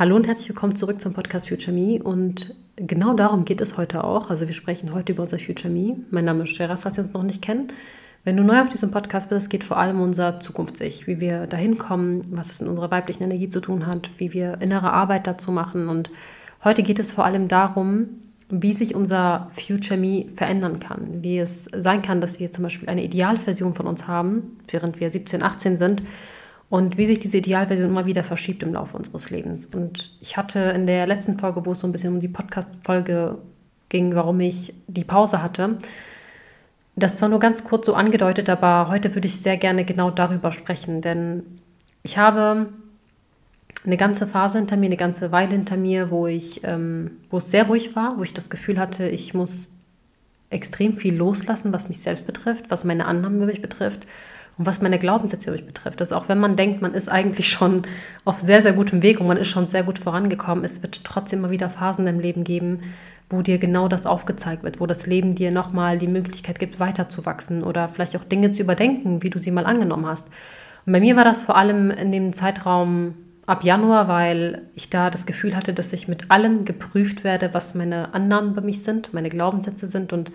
Hallo und herzlich willkommen zurück zum Podcast Future Me. Und genau darum geht es heute auch. Also wir sprechen heute über unser Future Me. Mein Name ist Sheras, falls Sie uns noch nicht kennen. Wenn du neu auf diesem Podcast bist, es geht vor allem um unser Zukunftssicht, wie wir dahin kommen, was es mit unserer weiblichen Energie zu tun hat, wie wir innere Arbeit dazu machen. Und heute geht es vor allem darum, wie sich unser Future Me verändern kann. Wie es sein kann, dass wir zum Beispiel eine Idealversion von uns haben, während wir 17, 18 sind. Und wie sich diese Idealversion immer wieder verschiebt im Laufe unseres Lebens. Und ich hatte in der letzten Folge, wo es so ein bisschen um die Podcast-Folge ging, warum ich die Pause hatte, das zwar nur ganz kurz so angedeutet, aber heute würde ich sehr gerne genau darüber sprechen, denn ich habe eine ganze Phase hinter mir, eine ganze Weile hinter mir, wo ich, ähm, wo es sehr ruhig war, wo ich das Gefühl hatte, ich muss extrem viel loslassen, was mich selbst betrifft, was meine Annahmen über mich betrifft und was meine mich betrifft. Also auch wenn man denkt, man ist eigentlich schon auf sehr, sehr gutem Weg und man ist schon sehr gut vorangekommen, es wird trotzdem immer wieder Phasen im Leben geben, wo dir genau das aufgezeigt wird, wo das Leben dir nochmal die Möglichkeit gibt, weiterzuwachsen oder vielleicht auch Dinge zu überdenken, wie du sie mal angenommen hast. Und bei mir war das vor allem in dem Zeitraum ab Januar, weil ich da das Gefühl hatte, dass ich mit allem geprüft werde, was meine Annahmen über mich sind, meine Glaubenssätze sind und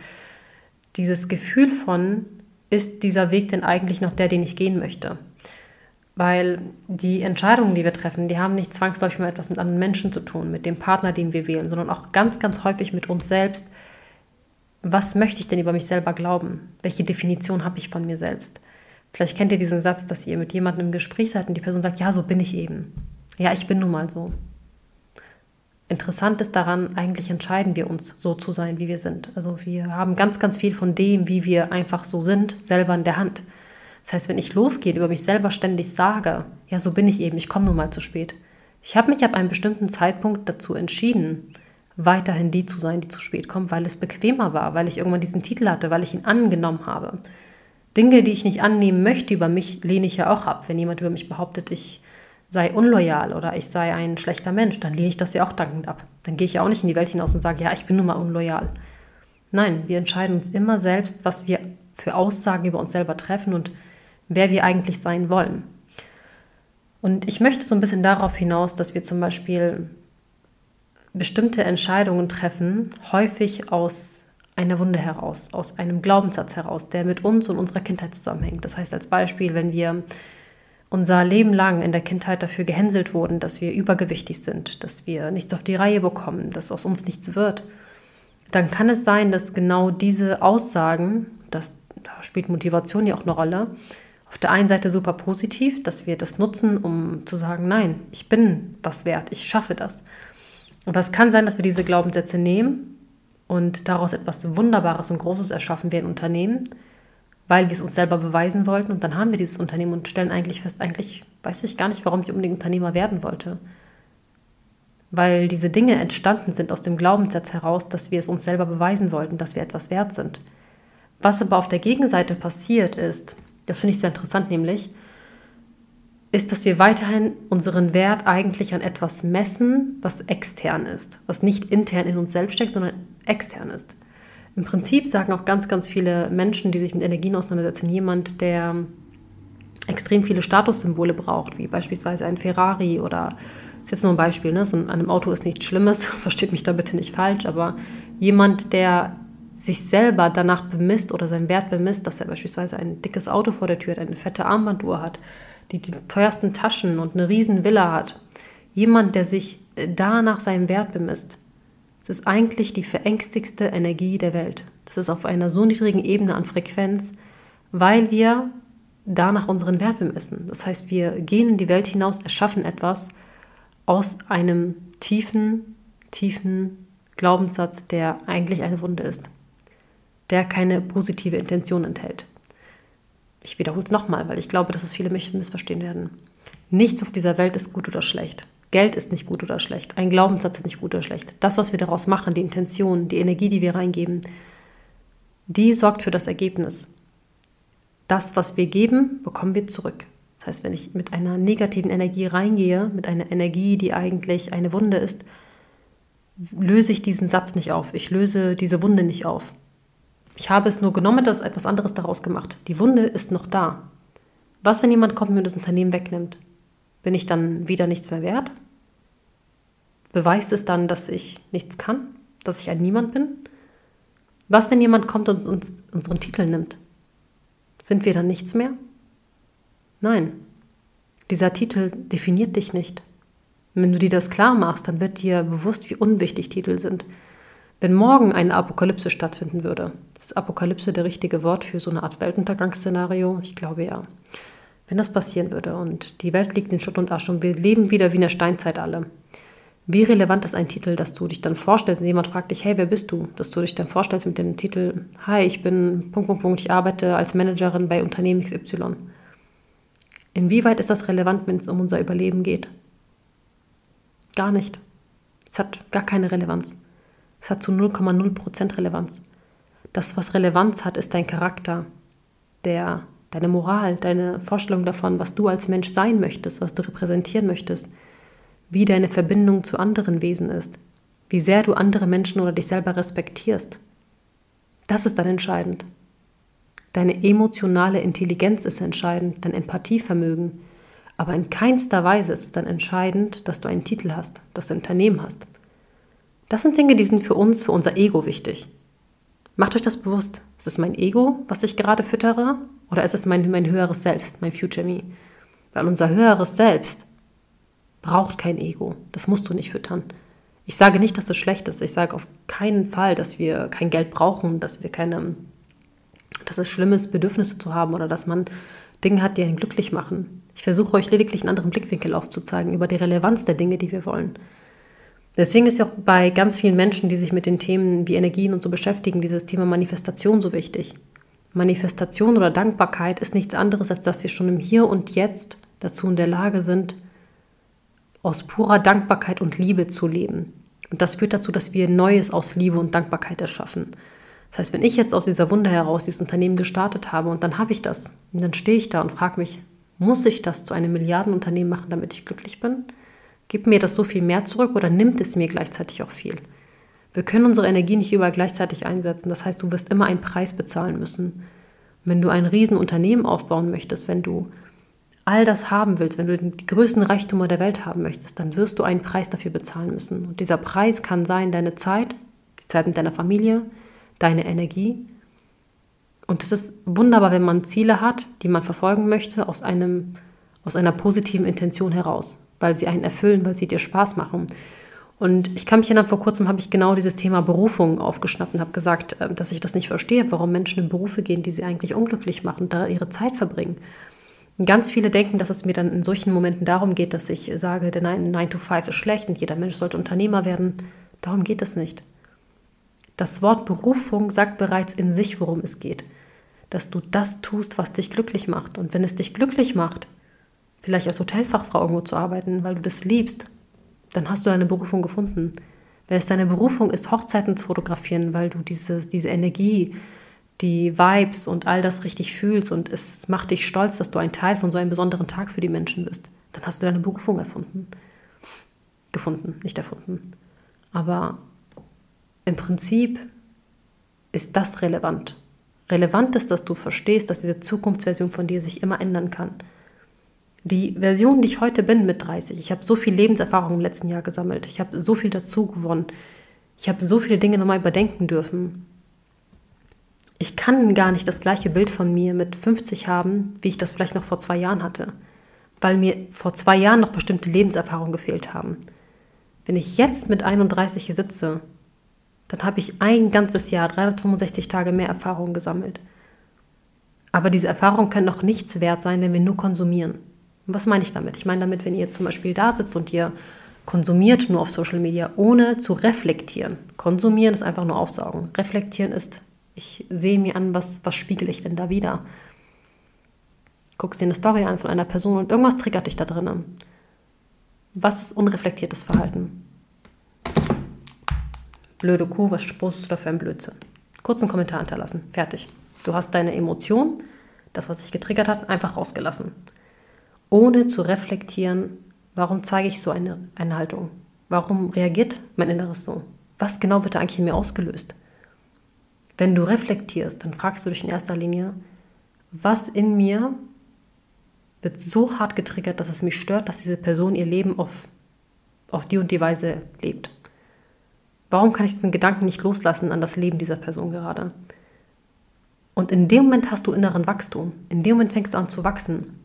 dieses Gefühl von, ist dieser Weg denn eigentlich noch der, den ich gehen möchte? Weil die Entscheidungen, die wir treffen, die haben nicht zwangsläufig mal etwas mit anderen Menschen zu tun, mit dem Partner, den wir wählen, sondern auch ganz, ganz häufig mit uns selbst. Was möchte ich denn über mich selber glauben? Welche Definition habe ich von mir selbst? Vielleicht kennt ihr diesen Satz, dass ihr mit jemandem im Gespräch seid und die Person sagt, ja, so bin ich eben. Ja, ich bin nun mal so. Interessant ist daran, eigentlich entscheiden wir uns, so zu sein, wie wir sind. Also wir haben ganz, ganz viel von dem, wie wir einfach so sind, selber in der Hand. Das heißt, wenn ich losgehe, über mich selber ständig sage, ja, so bin ich eben, ich komme nun mal zu spät. Ich habe mich ab einem bestimmten Zeitpunkt dazu entschieden, weiterhin die zu sein, die zu spät kommt, weil es bequemer war, weil ich irgendwann diesen Titel hatte, weil ich ihn angenommen habe. Dinge, die ich nicht annehmen möchte über mich, lehne ich ja auch ab. Wenn jemand über mich behauptet, ich sei unloyal oder ich sei ein schlechter Mensch, dann lehne ich das ja auch dankend ab. Dann gehe ich ja auch nicht in die Welt hinaus und sage, ja, ich bin nun mal unloyal. Nein, wir entscheiden uns immer selbst, was wir für Aussagen über uns selber treffen und wer wir eigentlich sein wollen. Und ich möchte so ein bisschen darauf hinaus, dass wir zum Beispiel bestimmte Entscheidungen treffen, häufig aus einer Wunde heraus, aus einem Glaubenssatz heraus, der mit uns und unserer Kindheit zusammenhängt. Das heißt als Beispiel, wenn wir unser Leben lang in der Kindheit dafür gehänselt wurden, dass wir übergewichtig sind, dass wir nichts auf die Reihe bekommen, dass aus uns nichts wird, dann kann es sein, dass genau diese Aussagen, das, da spielt Motivation ja auch eine Rolle, auf der einen Seite super positiv, dass wir das nutzen, um zu sagen, nein, ich bin was wert, ich schaffe das. Aber es kann sein, dass wir diese Glaubenssätze nehmen und daraus etwas Wunderbares und Großes erschaffen wir ein Unternehmen, weil wir es uns selber beweisen wollten. Und dann haben wir dieses Unternehmen und stellen eigentlich fest, eigentlich weiß ich gar nicht, warum ich unbedingt Unternehmer werden wollte. Weil diese Dinge entstanden sind aus dem Glaubenssatz heraus, dass wir es uns selber beweisen wollten, dass wir etwas wert sind. Was aber auf der Gegenseite passiert ist, das finde ich sehr interessant, nämlich, ist, dass wir weiterhin unseren Wert eigentlich an etwas messen, was extern ist, was nicht intern in uns selbst steckt, sondern extern ist. Im Prinzip sagen auch ganz, ganz viele Menschen, die sich mit Energien auseinandersetzen, jemand, der extrem viele Statussymbole braucht, wie beispielsweise ein Ferrari oder, das ist jetzt nur ein Beispiel, ne? so an einem Auto ist nichts Schlimmes, versteht mich da bitte nicht falsch, aber jemand, der sich selber danach bemisst oder seinen Wert bemisst, dass er beispielsweise ein dickes Auto vor der Tür hat, eine fette Armbanduhr hat, die die teuersten Taschen und eine riesen Villa hat. Jemand, der sich danach seinen Wert bemisst, es ist eigentlich die verängstigste Energie der Welt. Das ist auf einer so niedrigen Ebene an Frequenz, weil wir danach unseren Wert bemessen. Das heißt, wir gehen in die Welt hinaus, erschaffen etwas aus einem tiefen, tiefen Glaubenssatz, der eigentlich eine Wunde ist, der keine positive Intention enthält. Ich wiederhole es nochmal, weil ich glaube, dass es viele missverstehen werden. Nichts auf dieser Welt ist gut oder schlecht. Geld ist nicht gut oder schlecht. Ein Glaubenssatz ist nicht gut oder schlecht. Das, was wir daraus machen, die Intention, die Energie, die wir reingeben, die sorgt für das Ergebnis. Das, was wir geben, bekommen wir zurück. Das heißt, wenn ich mit einer negativen Energie reingehe, mit einer Energie, die eigentlich eine Wunde ist, löse ich diesen Satz nicht auf. Ich löse diese Wunde nicht auf. Ich habe es nur genommen, das etwas anderes daraus gemacht. Die Wunde ist noch da. Was, wenn jemand kommt und mir das Unternehmen wegnimmt? Bin ich dann wieder nichts mehr wert? Beweist es dann, dass ich nichts kann? Dass ich ein Niemand bin? Was, wenn jemand kommt und uns unseren Titel nimmt? Sind wir dann nichts mehr? Nein, dieser Titel definiert dich nicht. wenn du dir das klar machst, dann wird dir bewusst, wie unwichtig Titel sind. Wenn morgen eine Apokalypse stattfinden würde, ist Apokalypse der richtige Wort für so eine Art Weltuntergangsszenario? Ich glaube ja. Wenn das passieren würde und die Welt liegt in Schutt und Asche und wir leben wieder wie in der Steinzeit alle, wie relevant ist ein Titel, dass du dich dann vorstellst und jemand fragt dich, hey, wer bist du? Dass du dich dann vorstellst mit dem Titel, hi, ich bin Punkt, Punkt, Punkt, ich arbeite als Managerin bei Unternehmen XY. Inwieweit ist das relevant, wenn es um unser Überleben geht? Gar nicht. Es hat gar keine Relevanz. Es hat zu 0,0% Relevanz. Das, was Relevanz hat, ist dein Charakter, der, deine Moral, deine Vorstellung davon, was du als Mensch sein möchtest, was du repräsentieren möchtest, wie deine Verbindung zu anderen Wesen ist, wie sehr du andere Menschen oder dich selber respektierst. Das ist dann entscheidend. Deine emotionale Intelligenz ist entscheidend, dein Empathievermögen. Aber in keinster Weise ist es dann entscheidend, dass du einen Titel hast, dass du ein Unternehmen hast. Das sind Dinge, die sind für uns, für unser Ego wichtig. Macht euch das bewusst. Ist es mein Ego, was ich gerade füttere? Oder ist es mein, mein höheres Selbst, mein Future Me? Weil unser höheres Selbst braucht kein Ego. Das musst du nicht füttern. Ich sage nicht, dass es schlecht ist. Ich sage auf keinen Fall, dass wir kein Geld brauchen, dass wir keine, dass es schlimm ist, Bedürfnisse zu haben oder dass man Dinge hat, die einen glücklich machen. Ich versuche euch lediglich einen anderen Blickwinkel aufzuzeigen über die Relevanz der Dinge, die wir wollen. Deswegen ist ja auch bei ganz vielen Menschen, die sich mit den Themen wie Energien und so beschäftigen, dieses Thema Manifestation so wichtig. Manifestation oder Dankbarkeit ist nichts anderes, als dass wir schon im Hier und Jetzt dazu in der Lage sind, aus purer Dankbarkeit und Liebe zu leben. Und das führt dazu, dass wir Neues aus Liebe und Dankbarkeit erschaffen. Das heißt, wenn ich jetzt aus dieser Wunde heraus dieses Unternehmen gestartet habe und dann habe ich das, und dann stehe ich da und frage mich, muss ich das zu einem Milliardenunternehmen machen, damit ich glücklich bin? Gibt mir das so viel mehr zurück oder nimmt es mir gleichzeitig auch viel? Wir können unsere Energie nicht überall gleichzeitig einsetzen. Das heißt, du wirst immer einen Preis bezahlen müssen. Wenn du ein Riesenunternehmen aufbauen möchtest, wenn du all das haben willst, wenn du die größten Reichtümer der Welt haben möchtest, dann wirst du einen Preis dafür bezahlen müssen. Und dieser Preis kann sein deine Zeit, die Zeit mit deiner Familie, deine Energie. Und es ist wunderbar, wenn man Ziele hat, die man verfolgen möchte, aus, einem, aus einer positiven Intention heraus weil sie einen erfüllen, weil sie dir Spaß machen. Und ich kann mich erinnern, vor kurzem habe ich genau dieses Thema Berufung aufgeschnappt und habe gesagt, äh, dass ich das nicht verstehe, warum Menschen in Berufe gehen, die sie eigentlich unglücklich machen, da ihre Zeit verbringen. Ganz viele denken, dass es mir dann in solchen Momenten darum geht, dass ich sage, der 9 to 5 ist schlecht und jeder Mensch sollte Unternehmer werden. Darum geht es nicht. Das Wort Berufung sagt bereits in sich, worum es geht. Dass du das tust, was dich glücklich macht. Und wenn es dich glücklich macht, vielleicht als Hotelfachfrau irgendwo zu arbeiten, weil du das liebst, dann hast du deine Berufung gefunden. Wenn es deine Berufung ist, Hochzeiten zu fotografieren, weil du dieses, diese Energie, die Vibes und all das richtig fühlst und es macht dich stolz, dass du ein Teil von so einem besonderen Tag für die Menschen bist, dann hast du deine Berufung erfunden. Gefunden, nicht erfunden. Aber im Prinzip ist das relevant. Relevant ist, dass du verstehst, dass diese Zukunftsversion von dir sich immer ändern kann. Die Version, die ich heute bin mit 30, ich habe so viel Lebenserfahrung im letzten Jahr gesammelt, ich habe so viel dazu gewonnen, ich habe so viele Dinge nochmal überdenken dürfen. Ich kann gar nicht das gleiche Bild von mir mit 50 haben, wie ich das vielleicht noch vor zwei Jahren hatte, weil mir vor zwei Jahren noch bestimmte Lebenserfahrungen gefehlt haben. Wenn ich jetzt mit 31 hier sitze, dann habe ich ein ganzes Jahr, 365 Tage mehr Erfahrung gesammelt. Aber diese Erfahrungen können noch nichts wert sein, wenn wir nur konsumieren. Was meine ich damit? Ich meine damit, wenn ihr zum Beispiel da sitzt und ihr konsumiert nur auf Social Media, ohne zu reflektieren. Konsumieren ist einfach nur aufsaugen. Reflektieren ist, ich sehe mir an, was, was spiegel ich denn da wieder. Guckst dir eine Story an von einer Person und irgendwas triggert dich da drinnen. Was ist unreflektiertes Verhalten? Blöde Kuh, was spruchst du da für ein Blödsinn? Kurzen Kommentar hinterlassen. Fertig. Du hast deine Emotion, das, was sich getriggert hat, einfach rausgelassen ohne zu reflektieren, warum zeige ich so eine, eine Haltung? Warum reagiert mein Inneres so? Was genau wird da eigentlich in mir ausgelöst? Wenn du reflektierst, dann fragst du dich in erster Linie, was in mir wird so hart getriggert, dass es mich stört, dass diese Person ihr Leben auf auf die und die Weise lebt. Warum kann ich diesen Gedanken nicht loslassen an das Leben dieser Person gerade? Und in dem Moment hast du inneren Wachstum. In dem Moment fängst du an zu wachsen.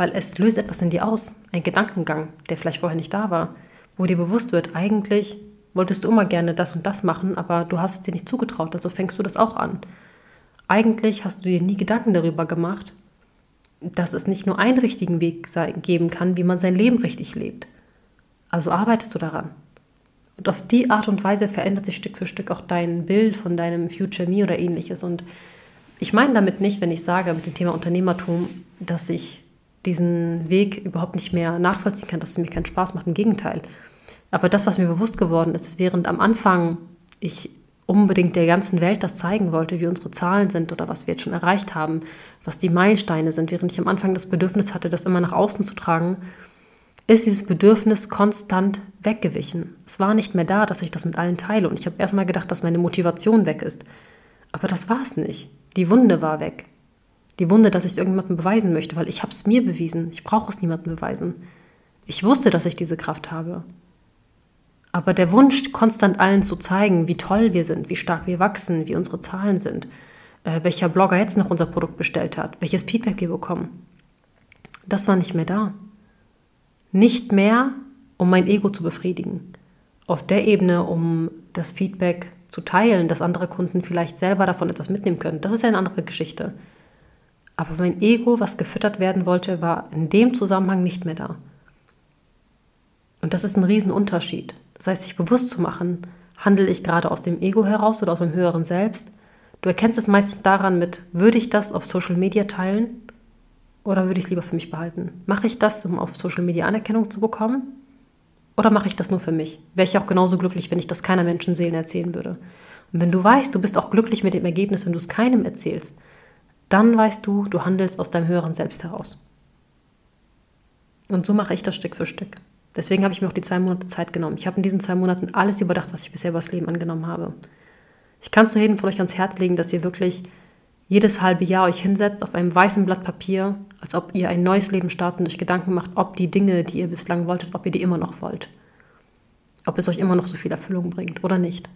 Weil es löst etwas in dir aus. Ein Gedankengang, der vielleicht vorher nicht da war. Wo dir bewusst wird, eigentlich wolltest du immer gerne das und das machen, aber du hast es dir nicht zugetraut. Also fängst du das auch an. Eigentlich hast du dir nie Gedanken darüber gemacht, dass es nicht nur einen richtigen Weg geben kann, wie man sein Leben richtig lebt. Also arbeitest du daran. Und auf die Art und Weise verändert sich Stück für Stück auch dein Bild von deinem Future Me oder ähnliches. Und ich meine damit nicht, wenn ich sage mit dem Thema Unternehmertum, dass ich diesen Weg überhaupt nicht mehr nachvollziehen kann, dass es mir keinen Spaß macht. Im Gegenteil. Aber das, was mir bewusst geworden ist, ist, während am Anfang ich unbedingt der ganzen Welt das zeigen wollte, wie unsere Zahlen sind oder was wir jetzt schon erreicht haben, was die Meilensteine sind, während ich am Anfang das Bedürfnis hatte, das immer nach außen zu tragen, ist dieses Bedürfnis konstant weggewichen. Es war nicht mehr da, dass ich das mit allen teile. Und ich habe erstmal gedacht, dass meine Motivation weg ist. Aber das war es nicht. Die Wunde war weg. Die Wunde, dass ich es irgendjemandem beweisen möchte, weil ich habe es mir bewiesen. Ich brauche es niemandem beweisen. Ich wusste, dass ich diese Kraft habe. Aber der Wunsch, konstant allen zu zeigen, wie toll wir sind, wie stark wir wachsen, wie unsere Zahlen sind, äh, welcher Blogger jetzt noch unser Produkt bestellt hat, welches Feedback wir bekommen, das war nicht mehr da. Nicht mehr, um mein Ego zu befriedigen. Auf der Ebene, um das Feedback zu teilen, dass andere Kunden vielleicht selber davon etwas mitnehmen können. Das ist ja eine andere Geschichte. Aber mein Ego, was gefüttert werden wollte, war in dem Zusammenhang nicht mehr da. Und das ist ein Riesenunterschied. Das heißt, sich bewusst zu machen, handle ich gerade aus dem Ego heraus oder aus dem höheren Selbst. Du erkennst es meistens daran mit, würde ich das auf Social Media teilen oder würde ich es lieber für mich behalten? Mache ich das, um auf Social Media Anerkennung zu bekommen? Oder mache ich das nur für mich? Wäre ich auch genauso glücklich, wenn ich das keiner Menschenseele erzählen würde. Und wenn du weißt, du bist auch glücklich mit dem Ergebnis, wenn du es keinem erzählst, dann weißt du, du handelst aus deinem höheren Selbst heraus. Und so mache ich das Stück für Stück. Deswegen habe ich mir auch die zwei Monate Zeit genommen. Ich habe in diesen zwei Monaten alles überdacht, was ich bisher über das Leben angenommen habe. Ich kann es nur jedem von euch ans Herz legen, dass ihr wirklich jedes halbe Jahr euch hinsetzt auf einem weißen Blatt Papier, als ob ihr ein neues Leben starten euch Gedanken macht, ob die Dinge, die ihr bislang wolltet, ob ihr die immer noch wollt. Ob es euch immer noch so viel Erfüllung bringt oder nicht.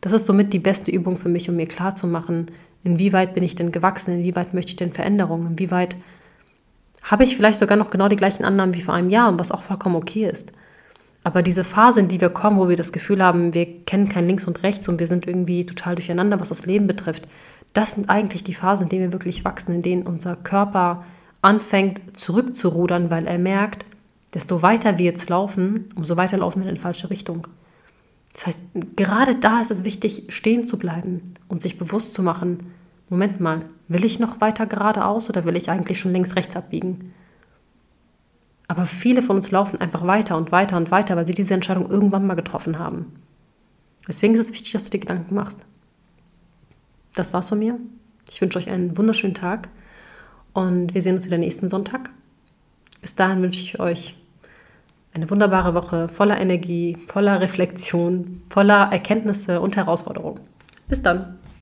Das ist somit die beste Übung für mich, um mir klarzumachen, inwieweit bin ich denn gewachsen, inwieweit möchte ich denn Veränderungen, inwieweit habe ich vielleicht sogar noch genau die gleichen Annahmen wie vor einem Jahr, was auch vollkommen okay ist. Aber diese Phase, in die wir kommen, wo wir das Gefühl haben, wir kennen kein Links und Rechts und wir sind irgendwie total durcheinander, was das Leben betrifft, das sind eigentlich die Phasen, in denen wir wirklich wachsen, in denen unser Körper anfängt zurückzurudern, weil er merkt, desto weiter wir jetzt laufen, umso weiter laufen wir in die falsche Richtung. Das heißt, gerade da ist es wichtig, stehen zu bleiben und sich bewusst zu machen, Moment mal, will ich noch weiter geradeaus oder will ich eigentlich schon links rechts abbiegen? Aber viele von uns laufen einfach weiter und weiter und weiter, weil sie diese Entscheidung irgendwann mal getroffen haben. Deswegen ist es wichtig, dass du dir Gedanken machst. Das war's von mir. Ich wünsche euch einen wunderschönen Tag und wir sehen uns wieder nächsten Sonntag. Bis dahin wünsche ich euch eine wunderbare Woche voller Energie, voller Reflexion, voller Erkenntnisse und Herausforderungen. Bis dann.